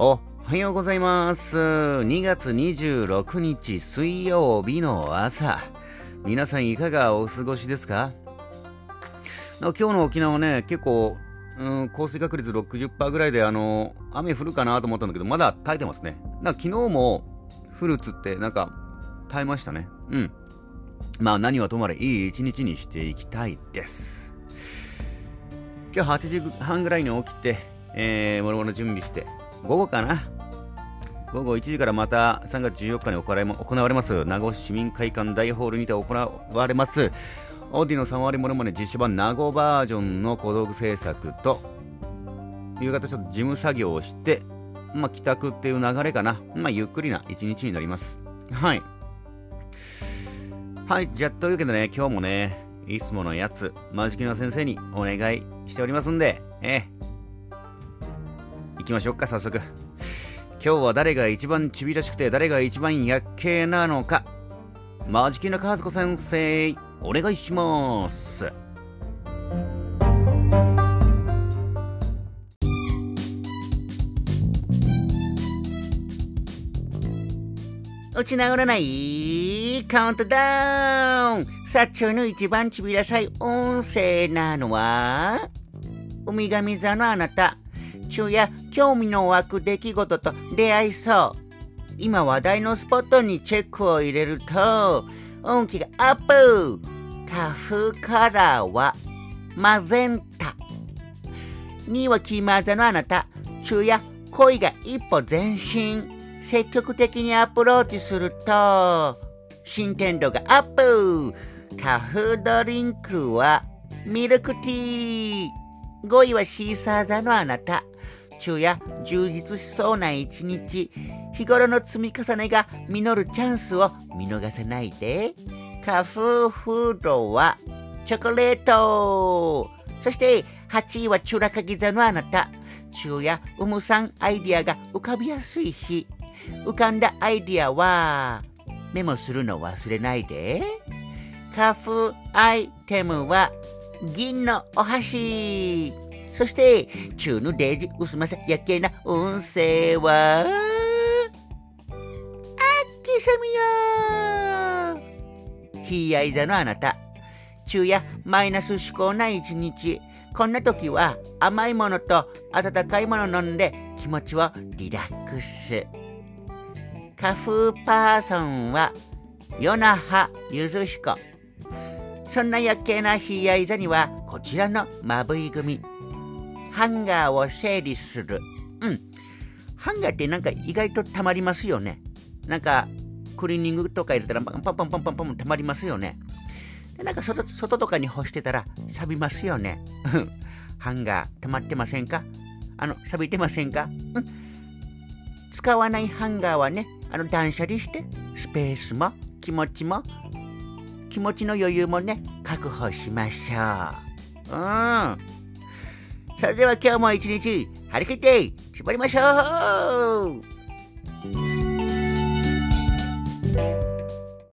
おはようございます。2月26日水曜日の朝。皆さんいかがお過ごしですか？今日の沖縄ね、結構、うん、降水確率60%ぐらいで、あの、雨降るかなと思ったんだけど、まだ耐えてますね。なんか昨日も降るっつって、なんか耐えましたね。うん。まあ何はともあれいい一日にしていきたいです。今日8時半ぐらいに起きて、えー、もろもろ準備して、午後かな？午後1時からまた3月14日に行われます名護市民会館大ホールにて行われますオーディの3割ものまね実写版名護バージョンの小道具制作と夕方ちょっと事務作業をしてまあ帰宅っていう流れかな。まあゆっくりな一日になります。はい。はいじゃあというわけでね今日もねいつものやつマジキの先生にお願いしておりますんでええ。きましょうか早速。今日は誰が一番ちびらしくて誰が一番やっけなのか。マジキの和子先生お願いします。落ち直らないカウントダウン。さっちょの一番ちびらさい音声なのはウミガミ座のあなた。昼夜興味の湧く出来事と出会いそう。今話題のスポットにチェックを入れると運気がアップ。花粉カラーはマゼンタ。2はキーマーザのあなた。昼夜恋が一歩前進。積極的にアプローチすると進展度がアップ。花粉ドリンクはミルクティー。5位はシーサー座のあなた。昼夜充実しそうな一日。日頃の積み重ねが実るチャンスを見逃さないで。花粉フードはチョコレート。そして8位はチュラカギ座のあなた。昼夜うむさんアイディアが浮かびやすい日。浮かんだアイディアはメモするの忘れないで。花粉アイテムは銀のお箸。そして中のデージ薄まさやけな運勢はあっきさみよ。ひやい座のあなた。昼夜マイナス思考な一日。こんな時は甘いものと温かいもの飲んで気持ちをリラックス。花粉パーソンはヨナハゆずひこ。そんな夜景なひやい座にはこちらのまぶい組。ハンガーを整理する。うん。ハンガーってなんか意外とたまりますよね。なんかクリーニングとか入れたらパンパンパンパンパンパンたまりますよねでなんか外外とかに干してたら錆びますよねハンガー溜まってませんかあの錆びてませんかうん使わないハンガーはねあの断捨離してスペースも気持ちも気持ちの余裕もね確保しましょううんそれでは今日も一日張り切って縛りましょう。